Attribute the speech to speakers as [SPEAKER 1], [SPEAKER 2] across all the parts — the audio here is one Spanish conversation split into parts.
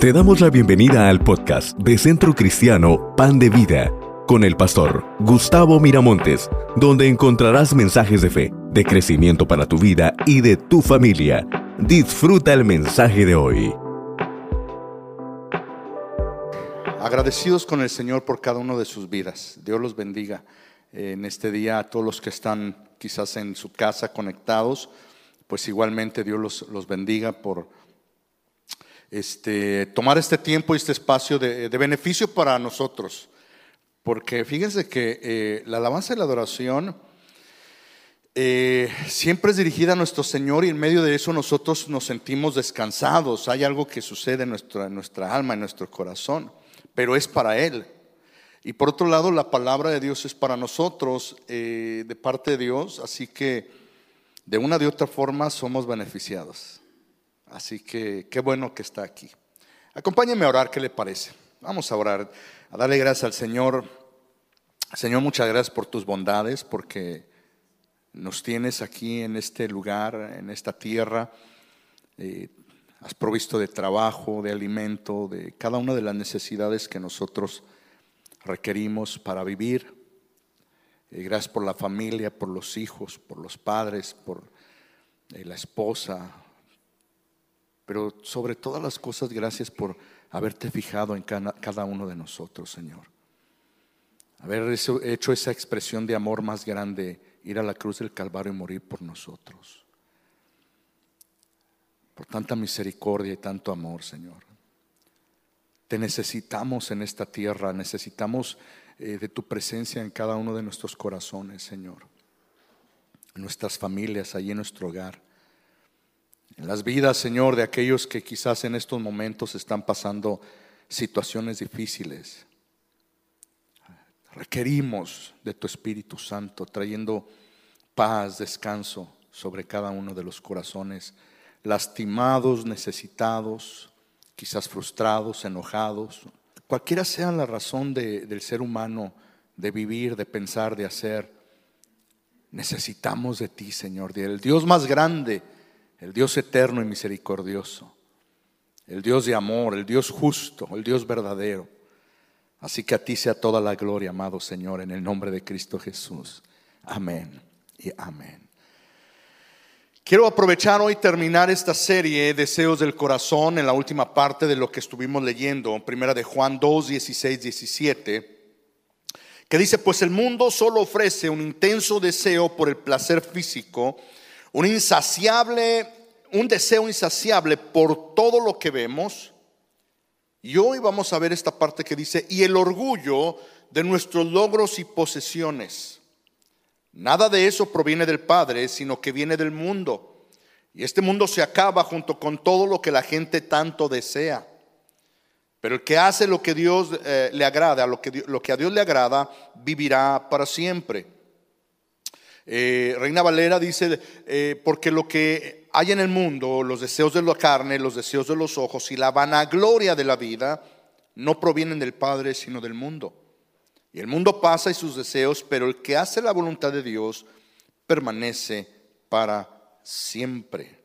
[SPEAKER 1] Te damos la bienvenida al podcast de Centro Cristiano Pan de Vida con el pastor Gustavo Miramontes, donde encontrarás mensajes de fe, de crecimiento para tu vida y de tu familia. Disfruta el mensaje de hoy.
[SPEAKER 2] Agradecidos con el Señor por cada uno de sus vidas. Dios los bendiga en este día a todos los que están quizás en su casa conectados, pues igualmente Dios los, los bendiga por este, tomar este tiempo y este espacio de, beneficio para nosotros. Porque fíjense que eh, la alabanza y la adoración eh, siempre es dirigida a nuestro Señor y en medio de eso nosotros nos sentimos descansados. Hay algo que sucede en nuestra, alma, en nuestro corazón, pero es para Él. Y por otro lado, la palabra de Dios es para nosotros, eh, de parte de Dios, así que de una de otra forma somos beneficiados. Así que qué bueno que está aquí. Acompáñenme a orar, ¿qué le parece? Vamos a orar, a darle gracias al Señor. Señor, muchas gracias por tus bondades, porque nos tienes aquí en este lugar, en esta tierra. Eh, has provisto de trabajo, de alimento, de cada una de las necesidades que nosotros requerimos para vivir. Eh, gracias por la familia, por los hijos, por los padres, por eh, la esposa, pero sobre todas las cosas, gracias por haberte fijado en cada uno de nosotros, Señor. Haber hecho esa expresión de amor más grande, ir a la cruz del Calvario y morir por nosotros. Por tanta misericordia y tanto amor, Señor. Te necesitamos en esta tierra, necesitamos eh, de tu presencia en cada uno de nuestros corazones, Señor. En nuestras familias, allí en nuestro hogar en las vidas, Señor, de aquellos que quizás en estos momentos están pasando situaciones difíciles. Requerimos de tu Espíritu Santo, trayendo paz, descanso sobre cada uno de los corazones, lastimados, necesitados, quizás frustrados, enojados. Cualquiera sea la razón del ser humano de vivir, de pensar, de hacer, necesitamos de ti, Señor, del Dios más grande el Dios eterno y misericordioso, el Dios de amor, el Dios justo, el Dios verdadero. Así que a ti sea toda la gloria, amado Señor, en el nombre de Cristo Jesús. Amén y amén. Quiero aprovechar hoy terminar esta serie Deseos del Corazón en la última parte de lo que estuvimos leyendo, primera de Juan 2, 16, 17, que dice, pues el mundo solo ofrece un intenso deseo por el placer físico, un insaciable, un deseo insaciable por todo lo que vemos. Y hoy vamos a ver esta parte que dice, y el orgullo de nuestros logros y posesiones. Nada de eso proviene del Padre, sino que viene del mundo. Y este mundo se acaba junto con todo lo que la gente tanto desea. Pero el que hace lo que Dios eh, le agrada, lo que, lo que a Dios le agrada, vivirá para siempre. Eh, Reina Valera dice, eh, porque lo que hay en el mundo, los deseos de la carne, los deseos de los ojos y la vanagloria de la vida, no provienen del Padre, sino del mundo. Y el mundo pasa y sus deseos, pero el que hace la voluntad de Dios permanece para siempre.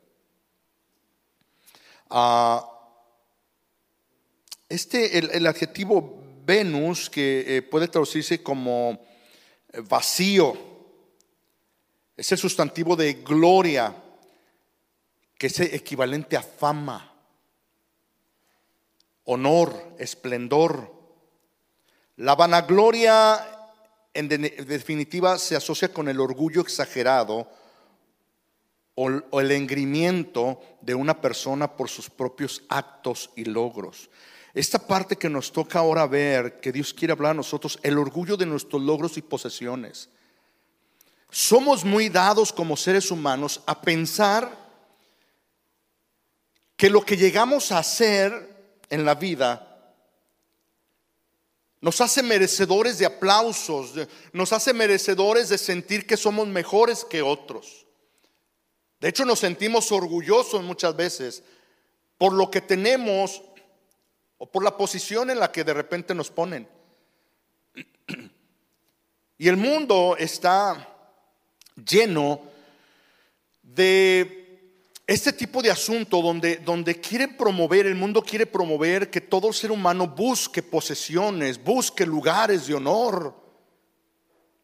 [SPEAKER 2] Ah, este, el, adjetivo Venus, que eh, puede traducirse como vacío, es el sustantivo de gloria, que es equivalente a fama, honor, esplendor. La vanagloria, en definitiva, se asocia con el orgullo exagerado o el engrimiento de una persona por sus propios actos y logros. Esta parte que nos toca ahora ver, que Dios quiere hablar a nosotros, el orgullo de nuestros logros y posesiones. Somos muy dados como seres humanos a pensar que lo que llegamos a hacer en la vida nos hace merecedores de aplausos, nos hace merecedores de sentir que somos mejores que otros. De hecho, nos sentimos orgullosos muchas veces por lo que tenemos o por la posición en la que de repente nos ponen. Y el mundo está lleno de este tipo de asunto donde, donde quiere promover, el mundo quiere promover que todo ser humano busque posesiones, busque lugares de honor.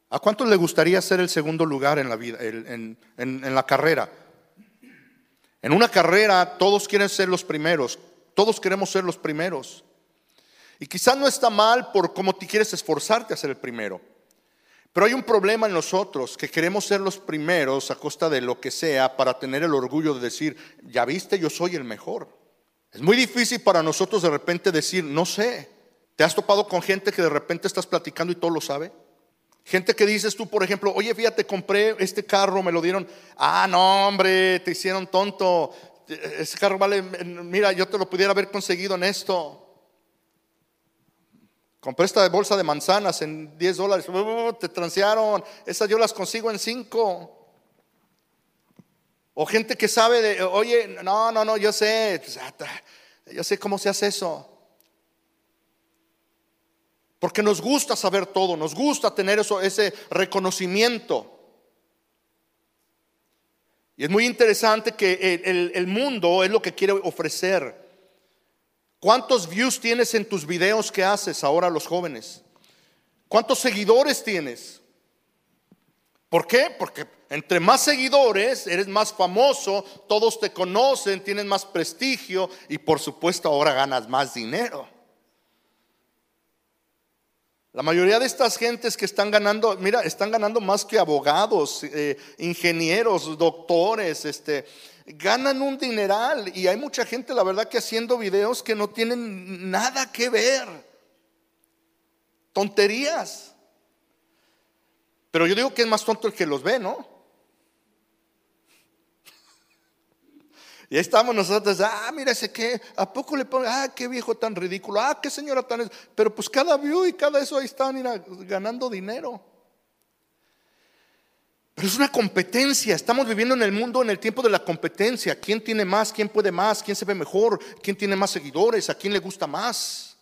[SPEAKER 2] ¿A cuántos le gustaría ser el segundo lugar en la vida, en, en la carrera? En una carrera todos quieren ser los primeros, todos queremos ser los primeros. Y quizás no está mal por cómo te quieres esforzarte a ser el primero. Pero hay un problema en nosotros que queremos ser los primeros a costa de lo que sea para tener el orgullo de decir, ya viste, yo soy el mejor. Es muy difícil para nosotros de repente decir, no sé. ¿Te has topado con gente que de repente estás platicando y todo lo sabe? Gente que dices tú, por ejemplo, oye, fíjate, compré este carro, me lo dieron. Ah, no, hombre, te hicieron tonto. Ese carro vale, mira, yo te lo pudiera haber conseguido en esto. Compré esta bolsa de manzanas en 10 dólares. Uh, te transearon. Esas yo las consigo en 5. O gente que sabe de, oye, no, no, no, yo sé, pues, ah, yo sé cómo se hace eso. Porque nos gusta saber todo, nos gusta tener eso, ese reconocimiento. Y es muy interesante que el, el mundo es lo que quiere ofrecer. ¿Cuántos views tienes en tus videos que haces ahora los jóvenes? ¿Cuántos seguidores tienes? ¿Por qué? Porque entre más seguidores eres más famoso, todos te conocen, tienes más prestigio y por supuesto ahora ganas más dinero. La mayoría de estas gentes que están ganando, mira, están ganando más que abogados, eh, ingenieros, doctores, este, ganan un dineral y hay mucha gente, la verdad, que haciendo videos que no tienen nada que ver. Tonterías. Pero yo digo que es más tonto el que los ve, ¿no? Y ahí estamos nosotros, ah, mira ese que, ¿a poco le ponen, ah, qué viejo tan ridículo, ah, qué señora tan... Pero pues cada view y cada eso ahí están ganando dinero. Pero es una competencia. Estamos viviendo en el mundo en el tiempo de la competencia. ¿Quién tiene más? ¿Quién puede más? ¿Quién se ve mejor? ¿Quién tiene más seguidores? ¿A quién le gusta más?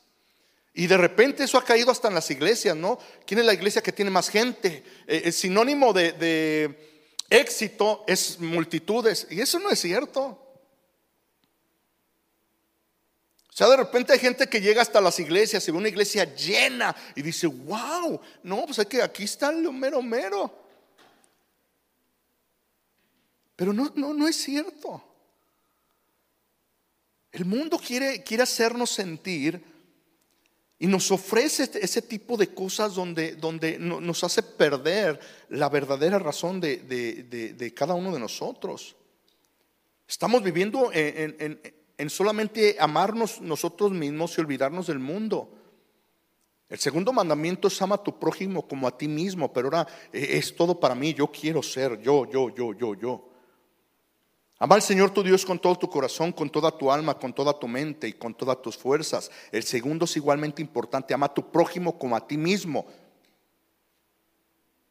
[SPEAKER 2] Y de repente eso ha caído hasta en las iglesias, ¿no? ¿Quién es la iglesia que tiene más gente? Eh, el sinónimo de éxito es multitudes. Y eso no es cierto. O sea, de repente hay gente que llega hasta las iglesias y ve una iglesia llena y dice, wow, no, pues es que aquí está el mero mero. Pero no, no, no es cierto. El mundo quiere, quiere hacernos sentir y nos ofrece este, ese tipo de cosas donde, donde nos hace perder la verdadera razón de, cada uno de nosotros. Estamos viviendo en, en, solamente amarnos nosotros mismos y olvidarnos del mundo. El segundo mandamiento es ama a tu prójimo como a ti mismo, pero ahora eh, es todo para mí, yo quiero ser, yo, yo, yo, yo, yo. Ama al Señor tu Dios con todo tu corazón, con toda tu alma, con toda tu mente y con todas tus fuerzas. El segundo es igualmente importante, ama a tu prójimo como a ti mismo.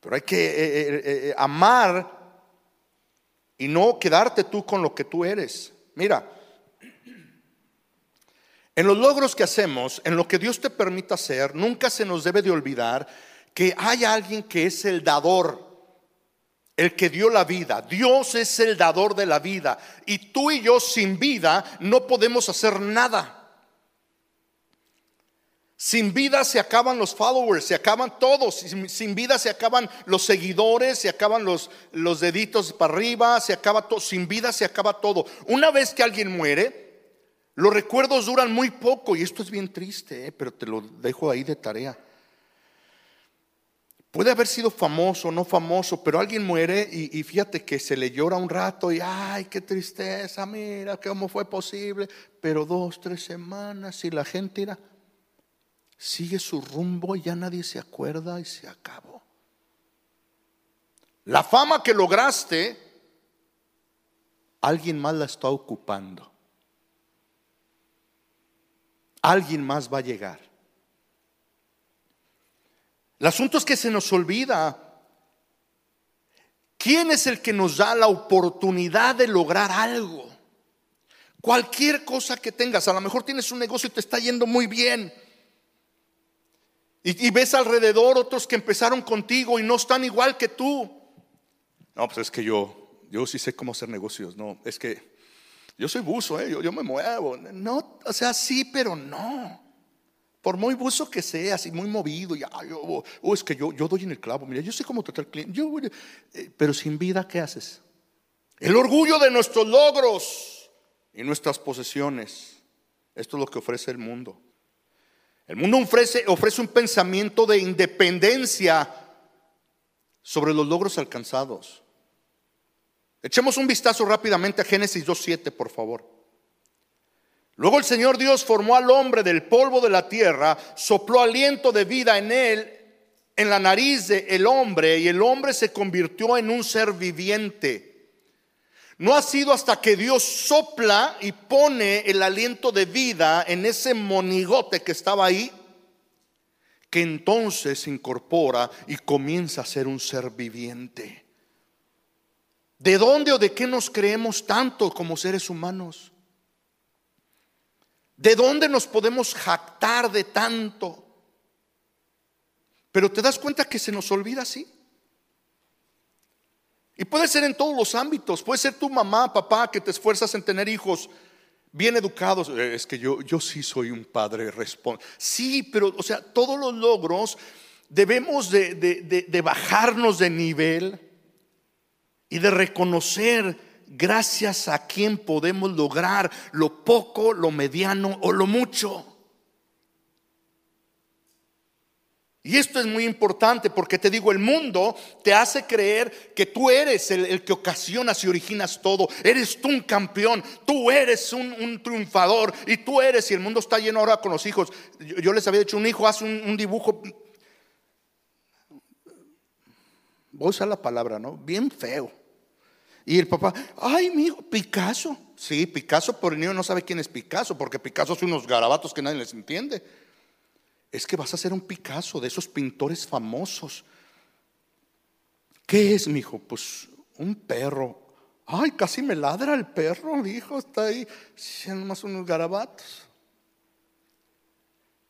[SPEAKER 2] Pero hay que eh, eh, amar y no quedarte tú con lo que tú eres. Mira, en los logros que hacemos, en lo que Dios te permita hacer, nunca se nos debe de olvidar que hay alguien que es el dador el que dio la vida. Dios es el dador de la vida. Y tú y yo sin vida no podemos hacer nada. Sin vida se acaban los followers, se acaban todos. Sin, vida se acaban los seguidores, se acaban los, los deditos para arriba, se acaba todo. Sin vida se acaba todo. Una vez que alguien muere, los recuerdos duran muy poco. Y esto es bien triste, ¿eh? pero te lo dejo ahí de tarea. Puede haber sido famoso, no famoso, pero alguien muere y, fíjate que se le llora un rato y, ay, qué tristeza, mira, cómo fue posible. Pero dos, tres semanas y la gente irá, sigue su rumbo y ya nadie se acuerda y se acabó. La fama que lograste, alguien más la está ocupando. Alguien más va a llegar. El asunto es que se nos olvida quién es el que nos da la oportunidad de lograr algo. Cualquier cosa que tengas, a lo mejor tienes un negocio y te está yendo muy bien. Y, ves alrededor otros que empezaron contigo y no están igual que tú. No, pues es que yo, yo sí sé cómo hacer negocios. No, es que Yo soy buzo, ¿eh? yo, me muevo. No, o sea, sí, pero no. Por muy buzo que seas y muy movido, y, oh, oh, es que yo, yo doy en el clavo, mira, yo sé cómo tratar al cliente, eh, pero sin vida, ¿qué haces? El orgullo de nuestros logros y nuestras posesiones. Esto es lo que ofrece el mundo. El mundo ofrece, ofrece un pensamiento de independencia sobre los logros alcanzados. Echemos un vistazo rápidamente a Génesis 2.7, por favor. Luego el Señor Dios formó al hombre del polvo de la tierra, sopló aliento de vida en él, en la nariz del hombre, y el hombre se convirtió en un ser viviente. No ha sido hasta que Dios sopla y pone el aliento de vida en ese monigote que estaba ahí, que entonces se incorpora y comienza a ser un ser viviente. ¿De dónde o de qué nos creemos tanto como seres humanos? ¿De dónde nos podemos jactar de tanto? Pero te das cuenta que se nos olvida así. Y puede ser en todos los ámbitos. Puede ser tu mamá, papá, que te esfuerzas en tener hijos bien educados. Eh, es que yo, yo sí soy un padre responsable. Sí, pero, o sea, todos los logros debemos de, de bajarnos de nivel y de reconocer gracias a quién podemos lograr lo poco, lo mediano o lo mucho. Y esto es muy importante porque te digo, el mundo te hace creer que tú eres el, que ocasionas y originas todo. Eres tú un campeón, tú eres un, triunfador y tú eres, y el mundo está lleno ahora con los hijos. Yo, les había dicho, un hijo hace un, dibujo, voy a usar la palabra, ¿no? Bien feo. Y el papá, ay, mi hijo, Picasso. Sí, Picasso, por el niño no sabe quién es Picasso, porque Picasso son unos garabatos que nadie les entiende es que vas a ser un Picasso de esos pintores famosos. ¿Qué es, mi hijo? Pues un perro. Ay, casi me ladra el perro, mi hijo está ahí, siendo más unos garabatos.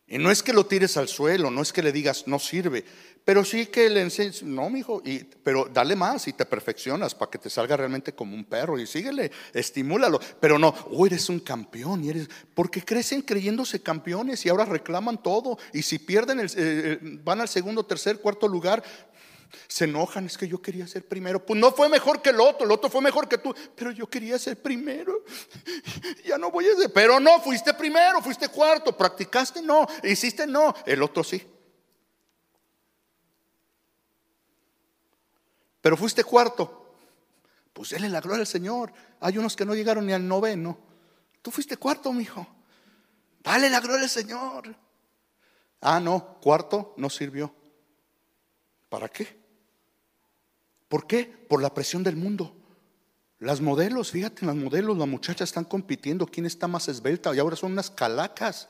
[SPEAKER 2] Y no es que lo tires al suelo, no es que le digas no sirve, pero sí que le enseñes, no, mijo, pero dale más y te perfeccionas para que te salga realmente como un perro y síguele, estimúlalo. Pero no, oh, eres un campeón y eres, porque crecen creyéndose campeones y ahora reclaman todo. Y si pierden, eh, eh, van al segundo, tercer, cuarto lugar, se enojan, es que yo quería ser primero. Pues no fue mejor que el otro, el otro fue mejor que tú, pero yo quería ser primero. Ya no voy a ser, pero no, fuiste primero, fuiste cuarto, practicaste, no, hiciste, no, el otro sí. Pero fuiste cuarto. Pues él la gloria al Señor. Hay unos que no llegaron ni al noveno. Tú fuiste cuarto, mi hijo. Dale la gloria al Señor. Ah, no, cuarto no sirvió. ¿Para qué? ¿Por qué? Por la presión del mundo. Las modelos, fíjate, las modelos, las muchachas están compitiendo quién está más esbelta y ahora son unas calacas.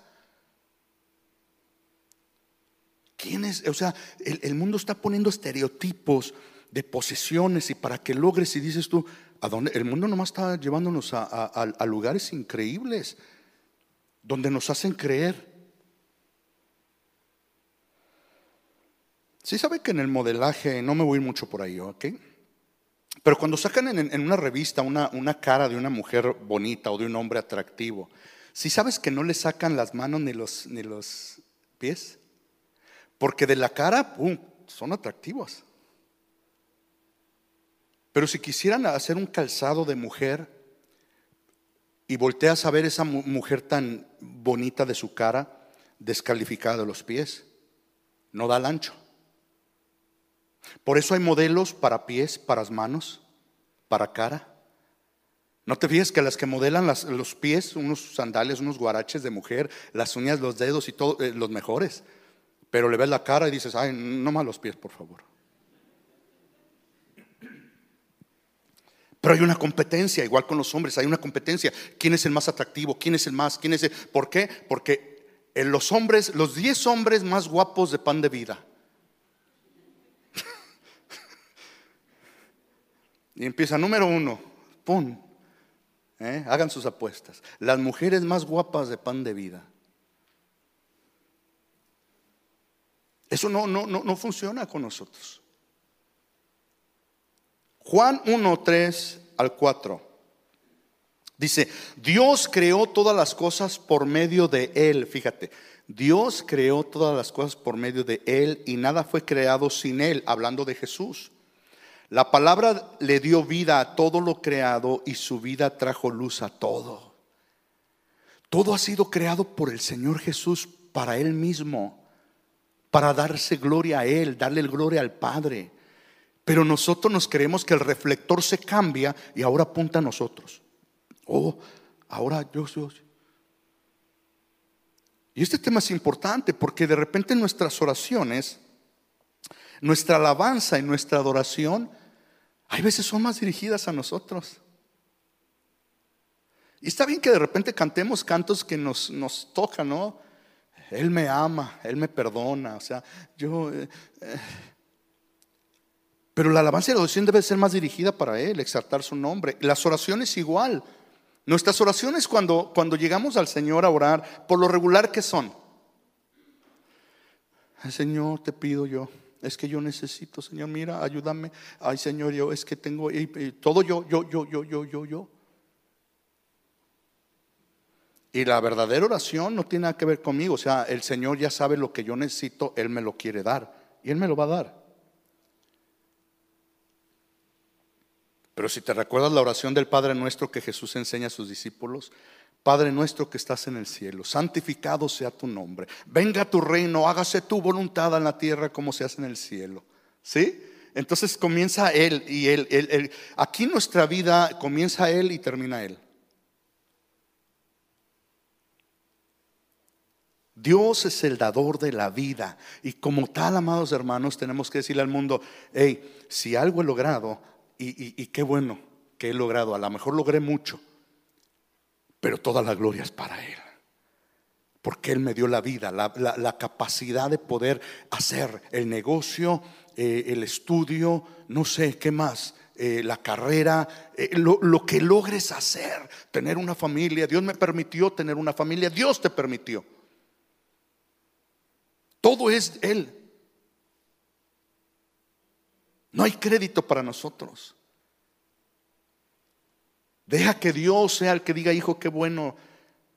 [SPEAKER 2] ¿Quién es? O sea, el, mundo está poniendo estereotipos de posesiones y para que logres y dices tú, ¿a dónde? El mundo nomás está llevándonos a, lugares increíbles donde nos hacen creer. Sí sabe que en el modelaje, no me voy mucho por ahí, ¿ok? Pero cuando sacan en, una revista una, cara de una mujer bonita o de un hombre atractivo, si sabes que no le sacan las manos ni los, ni los pies, porque de la cara, ¡pum!, son atractivos. Pero si quisieran hacer un calzado de mujer y volteas a ver esa mujer tan bonita de su cara, descalificada de los pies, no da el ancho. Por eso hay modelos para pies, para manos, para cara. No te fijas que las que modelan los pies, unos sandales, unos guaraches de mujer, las uñas, los dedos y todo, eh, los mejores. Pero le ves la cara y dices, ay, no más los pies, por favor. Pero hay una competencia, igual con los hombres, hay una competencia. ¿Quién es el más atractivo? ¿Quién es el más? ¿Quién es el? ¿Por qué? Porque en los hombres, los 10 hombres más guapos de pan de vida. Y empieza número uno, ¡pum! ¿Eh? Hagan sus apuestas. Las mujeres más guapas de pan de vida. Eso no, no, no, no funciona con nosotros. Juan 1, 3 al 4. Dice, Dios creó todas las cosas por medio de Él. Fíjate, Dios creó todas las cosas por medio de Él y nada fue creado sin Él, hablando de Jesús. La palabra le dio vida a todo lo creado y su vida trajo luz a todo. Todo ha sido creado por el Señor Jesús para Él mismo, para darse gloria a Él, darle gloria al Padre. Pero nosotros nos creemos que el reflector se cambia y ahora apunta a nosotros. Oh, ahora yo soy. Y este tema es importante porque de repente nuestras oraciones, nuestra alabanza y nuestra adoración, hay veces son más dirigidas a nosotros. Y está bien que de repente cantemos cantos que nos, nos tocan, ¿no? Él me ama, Él me perdona, o sea, yo... Eh, eh. pero la alabanza y la adoración debe ser más dirigida para Él, exaltar su nombre. Las oraciones igual. Nuestras oraciones cuando, cuando llegamos al Señor a orar, por lo regular, ¿qué son? Señor, te pido yo, es que yo necesito, Señor, mira, ayúdame. Ay, Señor, yo es que tengo todo yo, yo, yo, yo, yo, yo, yo. Y la verdadera oración no tiene nada que ver conmigo. O sea, el Señor ya sabe lo que yo necesito, Él me lo quiere dar. Y Él me lo va a dar. Pero si te recuerdas la oración del Padre nuestro que Jesús enseña a sus discípulos, Padre nuestro que estás en el cielo, santificado sea tu nombre, venga tu reino, hágase tu voluntad en la tierra como se hace en el cielo. ¿Sí? Entonces comienza Él y Él, él, él. Aquí nuestra vida comienza Él y termina Él. Dios es el dador de la vida. Y como tal, amados hermanos, tenemos que decirle al mundo, hey, si algo he logrado, y, qué bueno que he logrado. A lo mejor logré mucho, pero toda la gloria es para Él. Porque Él me dio la vida, la, capacidad de poder hacer el negocio, eh, el estudio, no sé qué más, eh, la carrera, eh, lo, lo, que logres hacer, tener una familia. Dios me permitió tener una familia, Dios te permitió. Todo es Él. No hay crédito para nosotros. Deja que Dios sea el que diga, hijo, qué bueno,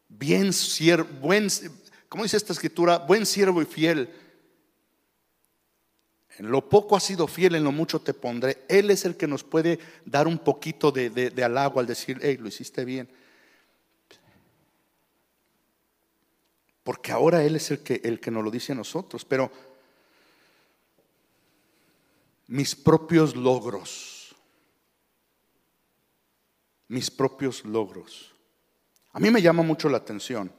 [SPEAKER 2] bien siervo, buen, ¿cómo dice esta escritura? Buen siervo y fiel. En lo poco has sido fiel, en lo mucho te pondré. Él es el que nos puede dar un poquito de, de, halago al decir, hey, lo hiciste bien. Porque ahora Él es el que, el que nos lo dice a nosotros. Pero mis propios logros, mis propios logros. A mí me llama mucho la atención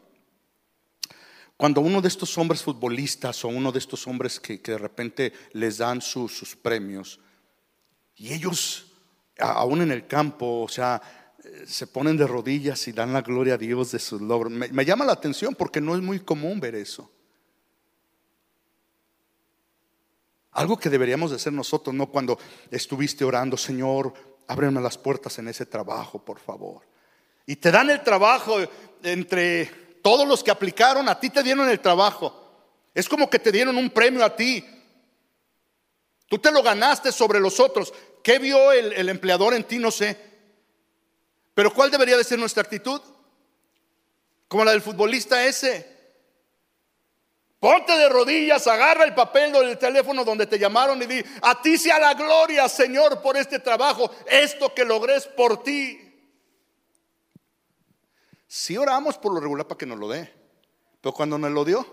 [SPEAKER 2] cuando uno de estos hombres futbolistas o uno de estos hombres que, de repente les dan sus premios y ellos, aún en el campo, o sea, se ponen de rodillas y dan la gloria a Dios de sus logros. me llama la atención porque no es muy común ver eso. Algo que deberíamos de hacer nosotros, ¿no? Cuando estuviste orando, Señor, ábreme las puertas en ese trabajo, por favor. Y te dan el trabajo entre todos los que aplicaron, a ti te dieron el trabajo. Es como que te dieron un premio a ti. Tú te lo ganaste sobre los otros. ¿Qué vio el, empleador en ti? No sé. Pero ¿cuál debería de ser nuestra actitud? Como la del futbolista ese. Ponte de rodillas, agarra el papel del teléfono donde te llamaron y di, a ti sea la gloria, Señor, por este trabajo. Esto que logré es por ti. Si oramos por lo regular para que nos lo dé, pero cuando nos lo dio,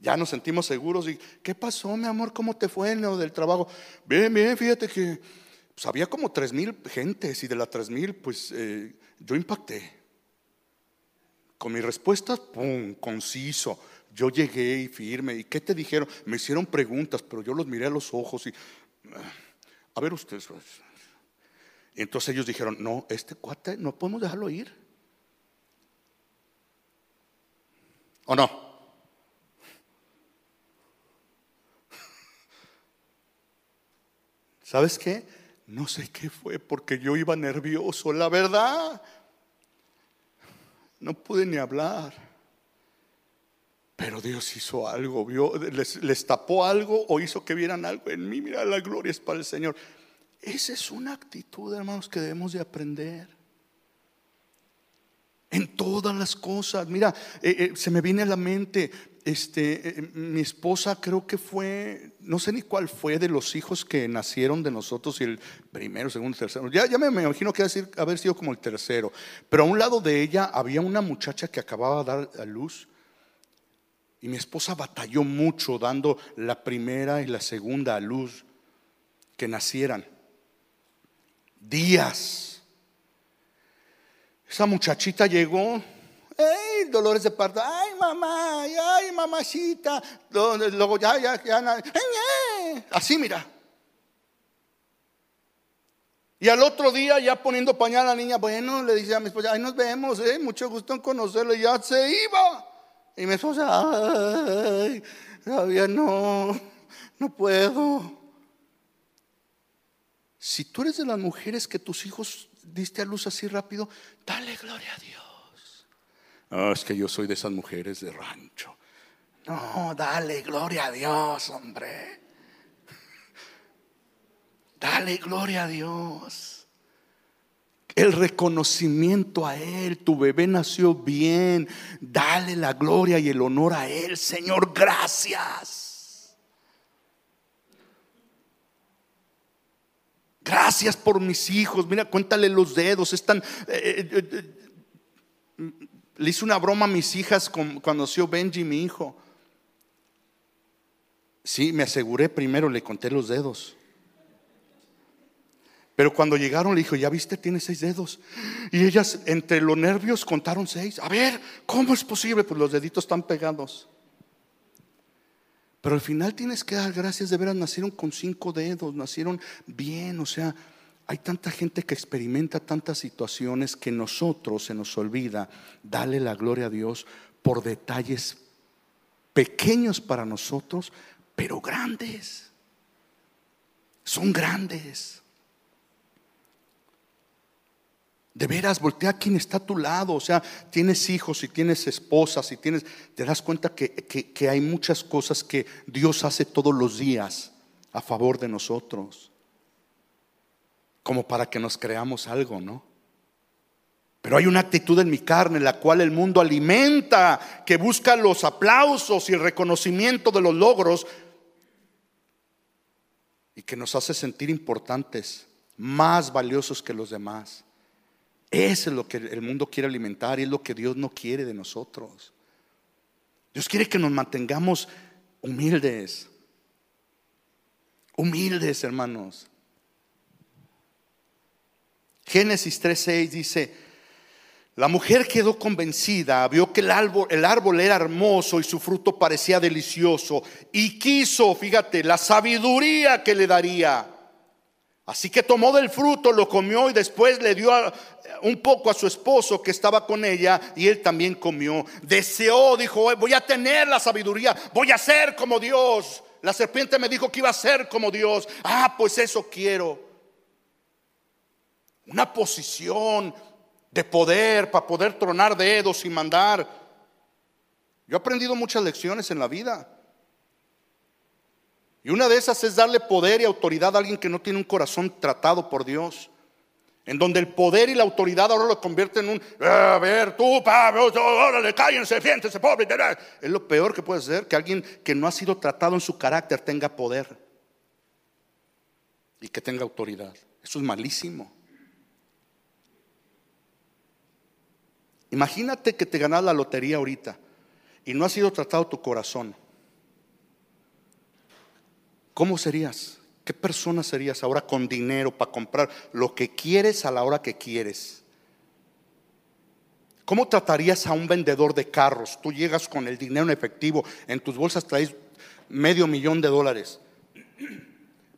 [SPEAKER 2] ya nos sentimos seguros y, ¿qué pasó, mi amor? ¿Cómo te fue en lo del trabajo? Bien, bien, fíjate que pues, había como tres mil gentes y de las tres mil, pues eh, yo impacté. Con mis respuestas, pum, conciso yo llegué y firme. ¿Y qué te dijeron? Me hicieron preguntas, pero yo los miré a los ojos y, ah, a ver ustedes. Y entonces ellos dijeron, no, este cuate no podemos dejarlo ir. ¿O no? ¿Sabes qué? No sé qué fue porque yo iba nervioso, la verdad. No pude ni hablar. Pero Dios hizo algo, vio, les, tapó algo o hizo que vieran algo en mí. Mira, la gloria es para el Señor. Esa es una actitud, hermanos, que debemos de aprender. En todas las cosas. Mira, eh, eh, se me viene a la mente, este, eh, mi esposa creo que fue, no sé ni cuál fue de los hijos que nacieron de nosotros, y el primero, segundo, tercero. Ya, ya me, imagino que decir, haber sido como el tercero. Pero a un lado de ella había una muchacha que acababa de dar a luz. Y mi esposa batalló mucho dando la primera y la segunda a luz que nacieran. Días. Esa muchachita llegó, ¡ay, dolores de parto! ¡Ay, mamá! ¡Ay, mamacita! Luego ya, ya, ya, así mira. Y al otro día, ya poniendo pañal a la niña, bueno, le dice a mi esposa, ay, nos vemos, eh, mucho gusto en conocerle, ya se iba. Y mi esposa, ay, todavía no, no puedo. Si tú eres de las mujeres que tus hijos diste a luz así rápido, dale gloria a Dios. No, es que yo soy de esas mujeres de rancho. No, dale gloria a Dios, hombre. Dale gloria a Dios el reconocimiento a Él. Tu bebé nació bien. Dale la gloria y el honor a Él. Señor, gracias. Gracias por mis hijos. Mira, cuéntale los dedos. Están. Eh, eh, eh, le hice una broma a mis hijas cuando nació Benji, mi hijo. Sí, me aseguré primero, le conté los dedos. Pero cuando llegaron le dijo, ya viste, tiene seis dedos. Y ellas entre los nervios contaron seis. A ver, ¿cómo es posible? Pues los deditos están pegados. Pero al final tienes que dar gracias de veras, nacieron con cinco dedos, nacieron bien, o sea, hay tanta gente que experimenta tantas situaciones que nosotros se nos olvida darle la gloria a Dios por detalles pequeños para nosotros, pero grandes. Son grandes. De veras, voltea a quien está a tu lado. O sea, tienes hijos y tienes esposas y tienes, te das cuenta que, que, hay muchas cosas que Dios hace todos los días a favor de nosotros. Como para que nos creamos algo, ¿no? Pero hay una actitud en mi carne la cual el mundo alimenta, que busca los aplausos y el reconocimiento de los logros y que nos hace sentir importantes, más valiosos que los demás. Eso es lo que el mundo quiere alimentar y es lo que Dios no quiere de nosotros. Dios quiere que nos mantengamos humildes. Humildes, hermanos. Génesis 3:6 dice, la mujer quedó convencida, vio que el árbol, el árbol era hermoso y su fruto parecía delicioso y quiso, fíjate, la sabiduría que le daría. Así que tomó del fruto, lo comió y después le dio un poco a su esposo que estaba con ella y él también comió. Deseó, dijo, voy a tener la sabiduría, voy a ser como Dios. La serpiente me dijo que iba a ser como Dios. Ah, pues eso quiero. Una posición de poder para poder tronar dedos y mandar. Yo he aprendido muchas lecciones en la vida. Y una de esas es darle poder y autoridad a alguien que no tiene un corazón tratado por Dios. En donde el poder y la autoridad ahora lo convierten en un, a ver, tú, Pablo, órale, cállense, pobre. Es lo peor que puede ser que alguien que no ha sido tratado en su carácter tenga poder y que tenga autoridad. Eso es malísimo. Imagínate que te ganas la lotería ahorita y no ha sido tratado tu corazón. ¿Cómo serías? ¿Qué persona serías ahora con dinero para comprar lo que quieres a la hora que quieres? ¿Cómo tratarías a un vendedor de carros? Tú llegas con el dinero en efectivo, en tus bolsas traes medio millón de dólares.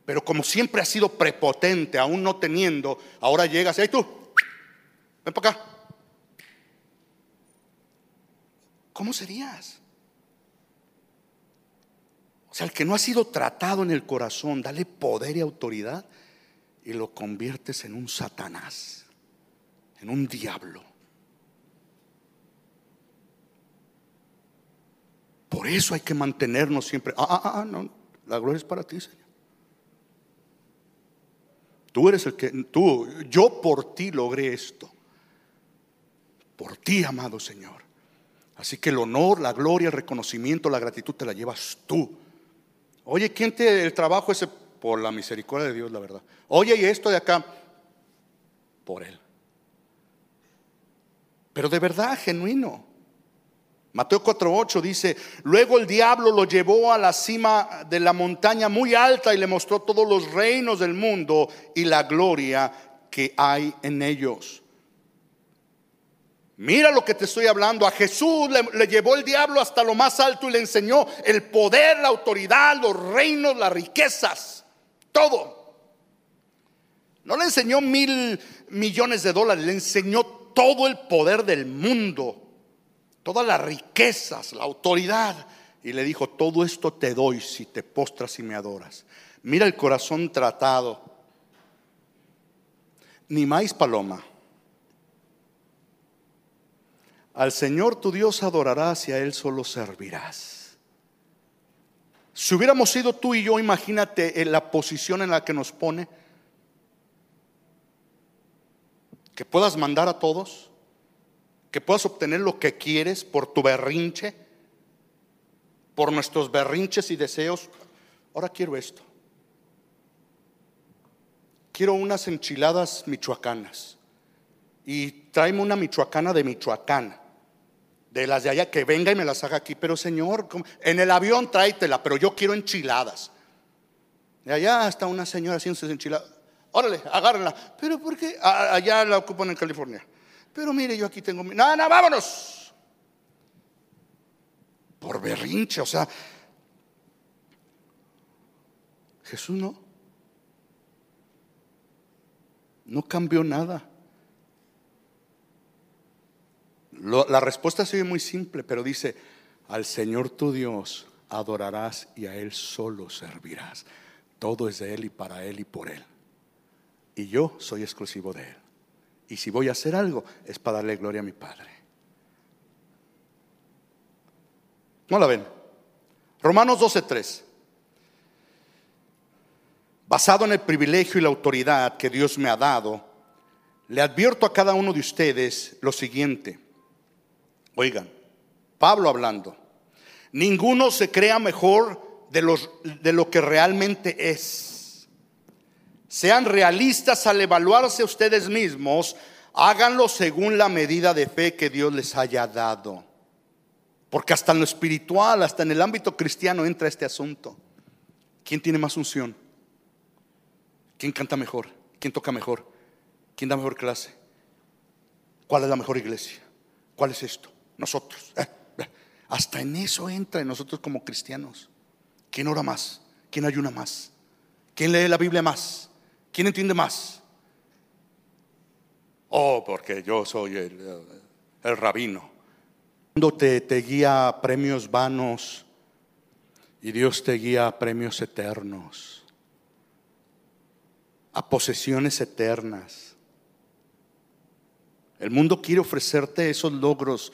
[SPEAKER 2] Pero como siempre has sido prepotente, aún no teniendo, ahora llegas, y tú, ven para acá. ¿Cómo serías? O sea, el que no ha sido tratado en el corazón, dale poder y autoridad y lo conviertes en un Satanás, en un diablo. Por eso hay que mantenernos siempre. Ah, ah, ah, no, la gloria es para ti, Señor. Tú eres el que, tú, yo por ti logré esto. por ti, amado Señor. Así que el honor, la gloria, el reconocimiento, la gratitud te la llevas tú. Oye, ¿quién te el trabajo ese? Por la misericordia de Dios, la verdad. Oye, y esto de acá, por Él. Pero de verdad, genuino. Mateo 4:8 dice, luego el diablo lo llevó a la cima de la montaña muy alta y le mostró todos los reinos del mundo y la gloria que hay en ellos. Mira lo que te estoy hablando. A Jesús le, llevó el diablo hasta lo más alto y le enseñó el poder, la autoridad, los reinos, las riquezas, todo. No le enseñó mil millones de dólares, le enseñó todo el poder del mundo todas las riquezas, la autoridad. Y le dijo, todo esto te doy si te postras y me adoras. Mira el corazón tratado. Ni más paloma. Al Señor tu Dios adorarás y a Él solo servirás. Si hubiéramos sido tú y yo, imagínate la posición en la que nos pone. Que puedas mandar a todos que puedas obtener lo que quieres por tu berrinche, por nuestros berrinches y deseos. Ahora quiero esto. Quiero unas enchiladas michoacanas. Y tráeme una michoacana de Michoacán. De las de allá, que venga y me las haga aquí. Pero Señor, en el avión tráetela, pero yo quiero enchiladas. De allá está una señora haciendo sus enchiladas. Órale, agárrenla. Pero ¿por qué? Allá la ocupan en California. Pero mire, yo aquí tengo. No, no, vámonos. Por berrinche, o sea, Jesús no. No cambió nada. La respuesta se ve muy simple, pero dice, al Señor tu Dios adorarás y a Él solo servirás. Todo es de Él y para Él y por Él. Y yo soy exclusivo de Él. Y si voy a hacer algo, es para darle gloria a mi Padre. ¿No la ven? Romanos 12:3. Basado en el privilegio y la autoridad que Dios me ha dado, le advierto a cada uno de ustedes lo siguiente. Oigan, Pablo hablando, ninguno se crea mejor de, de lo que realmente es sean realistas al evaluarse ustedes mismos. Háganlo según la medida de fe que Dios les haya dado. Porque hasta en lo espiritual, hasta en el ámbito cristiano entra este asunto. ¿Quién tiene más unción? ¿Quién canta mejor? ¿Quién toca mejor? ¿Quién da mejor clase? ¿Cuál es la mejor iglesia? ¿Cuál es esto? Nosotros. Eh, eh. Hasta en eso entra en nosotros como cristianos. ¿Quién ora más? ¿Quién ayuna más? ¿Quién lee la Biblia más? ¿Quién entiende más? Oh, porque yo soy el, rabino. Cuando te, te guía a premios vanos y Dios te guía a premios eternos, a posesiones eternas. El mundo quiere ofrecerte esos logros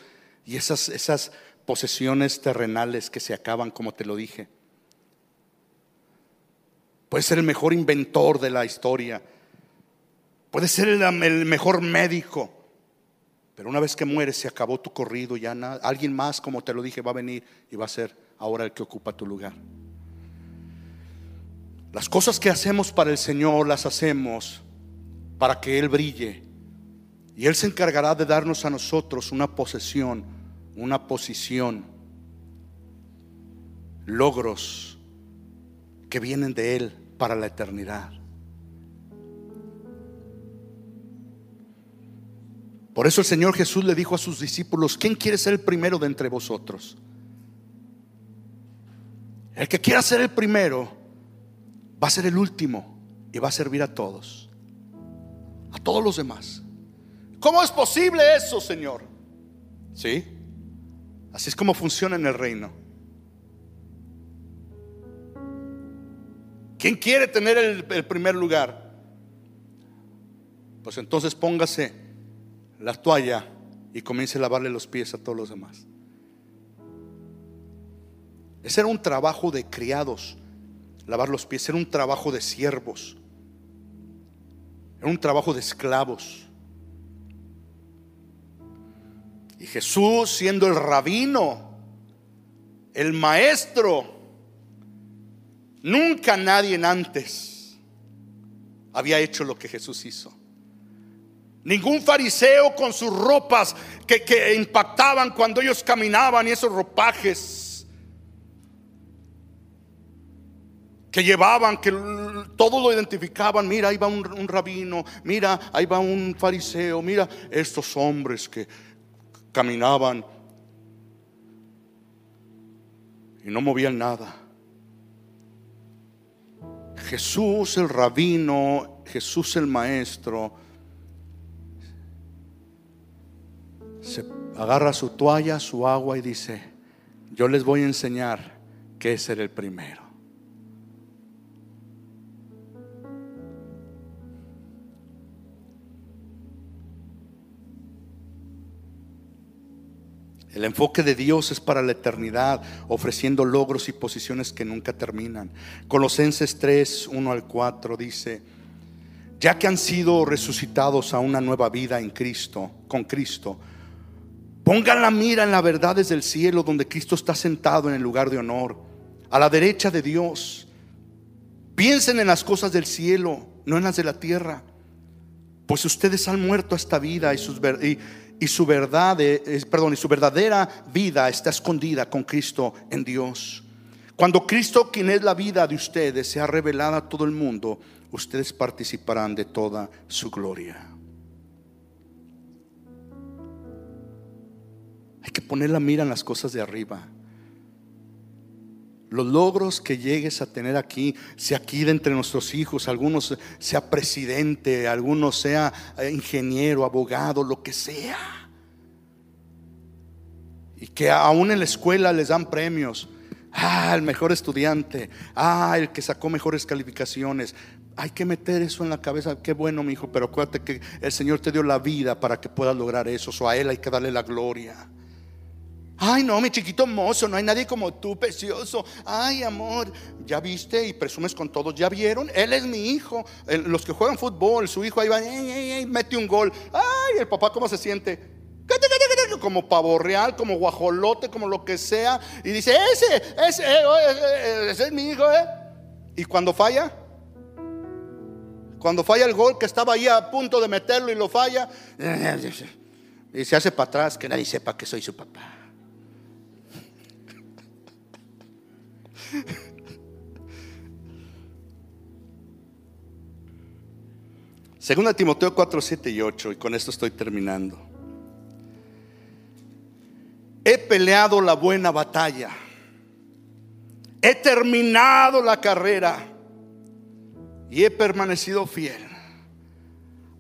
[SPEAKER 2] y esas, esas posesiones terrenales que se acaban, como te lo dije. Puede ser el mejor inventor de la historia. Puede ser el, mejor médico. Pero una vez que mueres se acabó tu corrido, ya nada. Alguien más, como te lo dije, va a venir y va a ser ahora el que ocupa tu lugar. Las cosas que hacemos para el Señor las hacemos para que Él brille. Y Él se encargará de darnos a nosotros una posesión, una posición, logros que vienen de Él para la eternidad. Por eso el Señor Jesús le dijo a sus discípulos, ¿quién quiere ser el primero de entre vosotros? El que quiera ser el primero va a ser el último y va a servir a todos, a todos los demás. ¿Cómo es posible eso, Señor? ¿Sí? Así es como funciona en el reino. ¿Quién quiere tener el, primer lugar? Pues entonces póngase la toalla y comience a lavarle los pies a todos los demás. Ese era un trabajo de criados, lavar los pies, era un trabajo de siervos, era un trabajo de esclavos. Y Jesús siendo el rabino, el maestro, nunca nadie antes había hecho lo que Jesús hizo. Ningún fariseo con sus ropas que, que impactaban cuando ellos caminaban y esos ropajes que llevaban, que todo lo identificaban. Mira, ahí va un, rabino, mira, ahí va un fariseo, mira estos hombres que caminaban y no movían nada. Jesús el rabino, Jesús el maestro, se agarra su toalla, su agua y dice, yo les voy a enseñar qué es ser el primero. El enfoque de Dios es para la eternidad, ofreciendo logros y posiciones que nunca terminan. Colosenses 3, 1 al 4 dice, ya que han sido resucitados a una nueva vida en Cristo, con Cristo, pongan la mira en la verdad desde el cielo, donde Cristo está sentado en el lugar de honor, a la derecha de Dios. Piensen en las cosas del cielo, no en las de la tierra, pues ustedes han muerto esta vida y sus, y, y su verdad, perdón, y su verdadera vida está escondida con Cristo en Dios. Cuando Cristo, quien es la vida de ustedes, sea revelada a todo el mundo, ustedes participarán de toda su gloria. Hay que poner la mira en las cosas de arriba. Los logros que llegues a tener aquí, si aquí de entre nuestros hijos, algunos sea presidente, algunos sea eh, ingeniero, abogado, lo que sea. Y que aún en la escuela les dan premios. Ah, el mejor estudiante. Ah, el que sacó mejores calificaciones. Hay que meter eso en la cabeza. Qué bueno, mi hijo, pero acuérdate que el Señor te dio la vida para que puedas lograr eso. O a Él hay que darle la gloria. Ay, no, mi chiquito mozo, no hay nadie como tú, precioso. Ay, amor, ya viste y presumes con todos, ya vieron, él es mi hijo. los que juegan fútbol, su hijo ahí va, mete un gol. Ay, el papá, ¿cómo se siente? Como pavo real, como guajolote, como lo que sea. Y dice, ese, ese, eh, eh, eh, ese es mi hijo, ¿eh? Y cuando falla, cuando falla el gol, que estaba ahí a punto de meterlo y lo falla, y se hace para atrás, que nadie sepa que soy su papá. Segunda Timoteo 4, 7 y 8, y con esto estoy terminando. He peleado la buena batalla. He terminado la carrera y he permanecido fiel.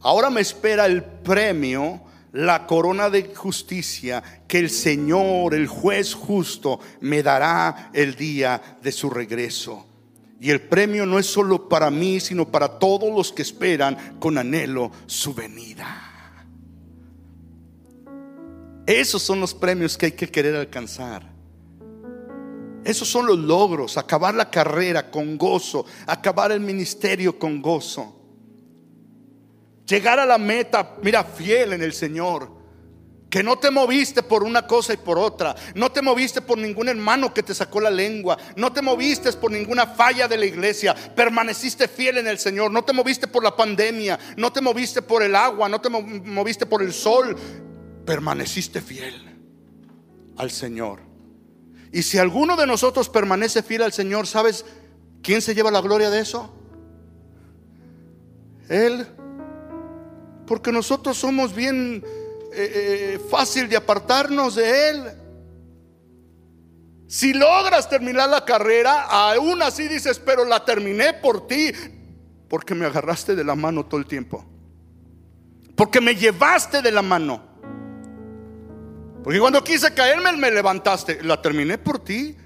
[SPEAKER 2] Ahora me espera el premio la corona de justicia que el Señor, el juez justo, me dará el día de su regreso. Y el premio no es solo para mí, sino para todos los que esperan con anhelo su venida. Esos son los premios que hay que querer alcanzar. Esos son los logros, acabar la carrera con gozo, acabar el ministerio con gozo. Llegar a la meta, mira, fiel en el Señor. Que no te moviste por una cosa y por otra. No te moviste por ningún hermano que te sacó la lengua. No te moviste por ninguna falla de la iglesia. Permaneciste fiel en el Señor. No te moviste por la pandemia. No te moviste por el agua. No te moviste por el sol. Permaneciste fiel al Señor. Y si alguno de nosotros permanece fiel al Señor, ¿sabes quién se lleva la gloria de eso? Él porque nosotros somos bien eh, eh, fácil de apartarnos de Él. Si logras terminar la carrera, aún así dices, pero la terminé por ti, porque me agarraste de la mano todo el tiempo. Porque me llevaste de la mano. Porque cuando quise caerme, me levantaste. La terminé por ti.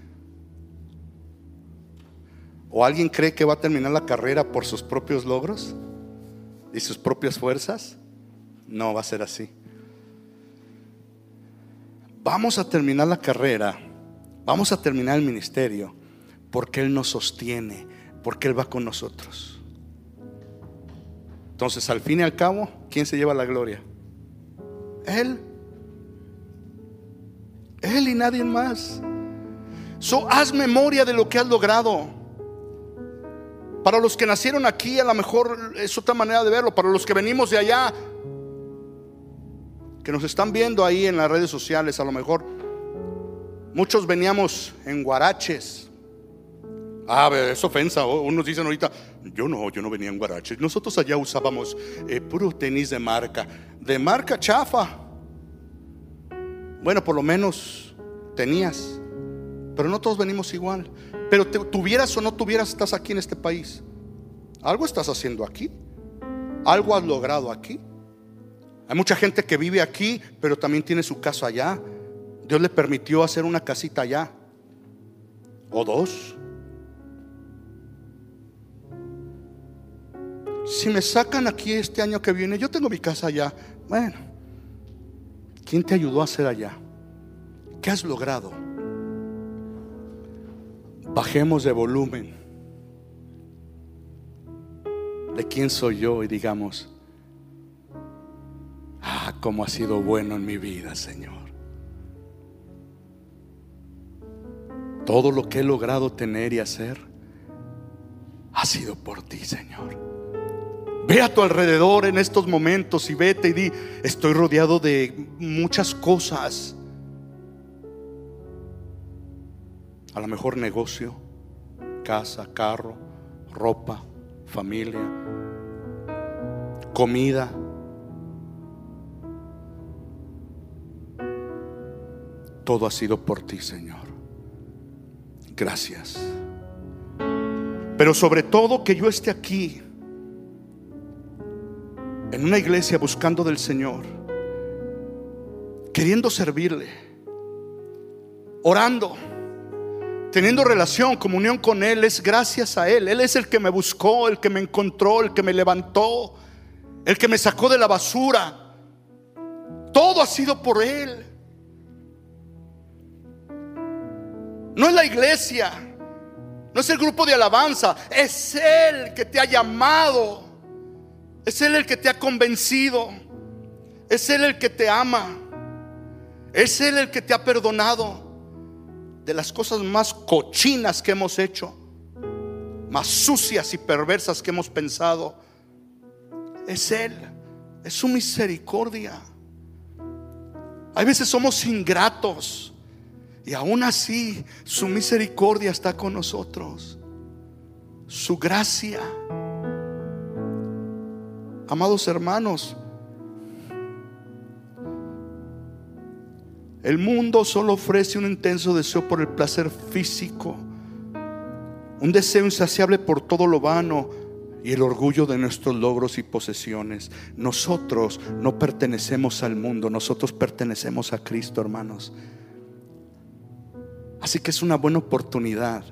[SPEAKER 2] ¿O alguien cree que va a terminar la carrera por sus propios logros? Y sus propias fuerzas, no va a ser así. Vamos a terminar la carrera, vamos a terminar el ministerio, porque Él nos sostiene, porque Él va con nosotros. Entonces, al fin y al cabo, ¿quién se lleva la gloria? Él. Él y nadie más. So, haz memoria de lo que has logrado. Para los que nacieron aquí, a lo mejor es otra manera de verlo. Para los que venimos de allá, que nos están viendo ahí en las redes sociales, a lo mejor muchos veníamos en guaraches. Ah, es ofensa. Unos dicen ahorita, yo no, yo no venía en guaraches. Nosotros allá usábamos eh, puro tenis de marca, de marca chafa. Bueno, por lo menos tenías. Pero no todos venimos igual. Pero tuvieras o no tuvieras, estás aquí en este país. Algo estás haciendo aquí. Algo has logrado aquí. Hay mucha gente que vive aquí, pero también tiene su casa allá. Dios le permitió hacer una casita allá. O dos. Si me sacan aquí este año que viene, yo tengo mi casa allá. Bueno, ¿quién te ayudó a hacer allá? ¿Qué has logrado? Bajemos de volumen de quién soy yo y digamos, ah, cómo ha sido bueno en mi vida, Señor. Todo lo que he logrado tener y hacer ha sido por ti, Señor. Ve a tu alrededor en estos momentos y vete y di, estoy rodeado de muchas cosas A lo mejor negocio, casa, carro, ropa, familia, comida. Todo ha sido por ti, Señor. Gracias. Pero sobre todo que yo esté aquí, en una iglesia buscando del Señor, queriendo servirle, orando teniendo relación, comunión con Él, es gracias a Él. Él es el que me buscó, el que me encontró, el que me levantó, el que me sacó de la basura. Todo ha sido por Él. No es la iglesia, no es el grupo de alabanza, es Él que te ha llamado, es Él el que te ha convencido, es Él el que te ama, es Él el que te ha perdonado de las cosas más cochinas que hemos hecho, más sucias y perversas que hemos pensado, es Él, es su misericordia. Hay veces somos ingratos y aún así su misericordia está con nosotros, su gracia. Amados hermanos, El mundo solo ofrece un intenso deseo por el placer físico, un deseo insaciable por todo lo vano y el orgullo de nuestros logros y posesiones. Nosotros no pertenecemos al mundo, nosotros pertenecemos a Cristo, hermanos. Así que es una buena oportunidad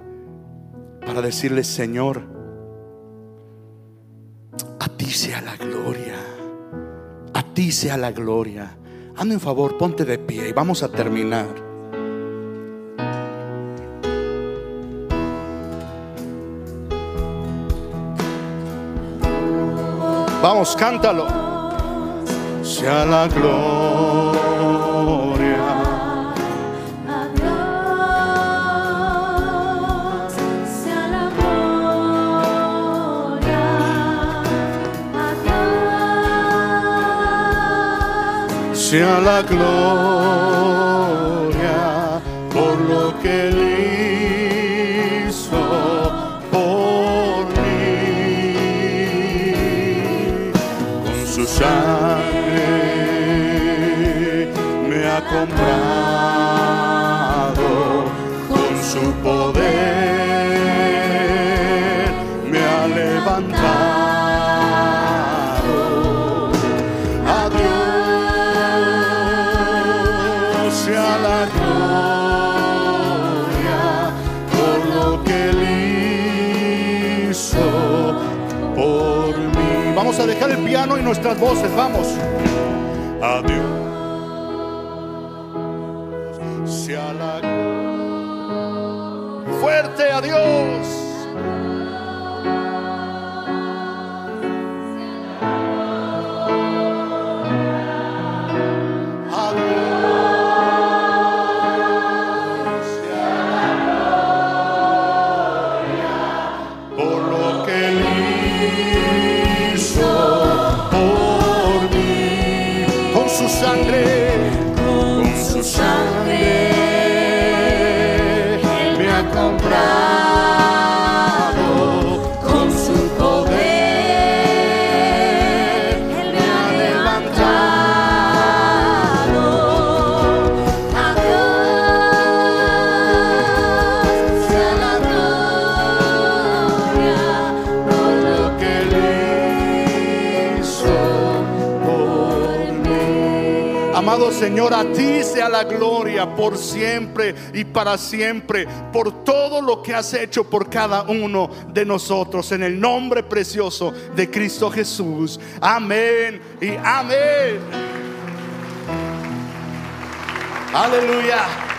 [SPEAKER 2] para decirle, Señor, a ti sea la gloria, a ti sea la gloria. Hazme un favor, ponte de pie y vamos a terminar. Vamos, cántalo. Sea la gloria. Sea la gloria por lo que piano y nuestras voces. Vamos. Adiós. Fuerte adiós. Señor, a ti sea la gloria por siempre y para siempre, por todo lo que has hecho por cada uno de nosotros, en el nombre precioso de Cristo Jesús. Amén y amén. Aleluya.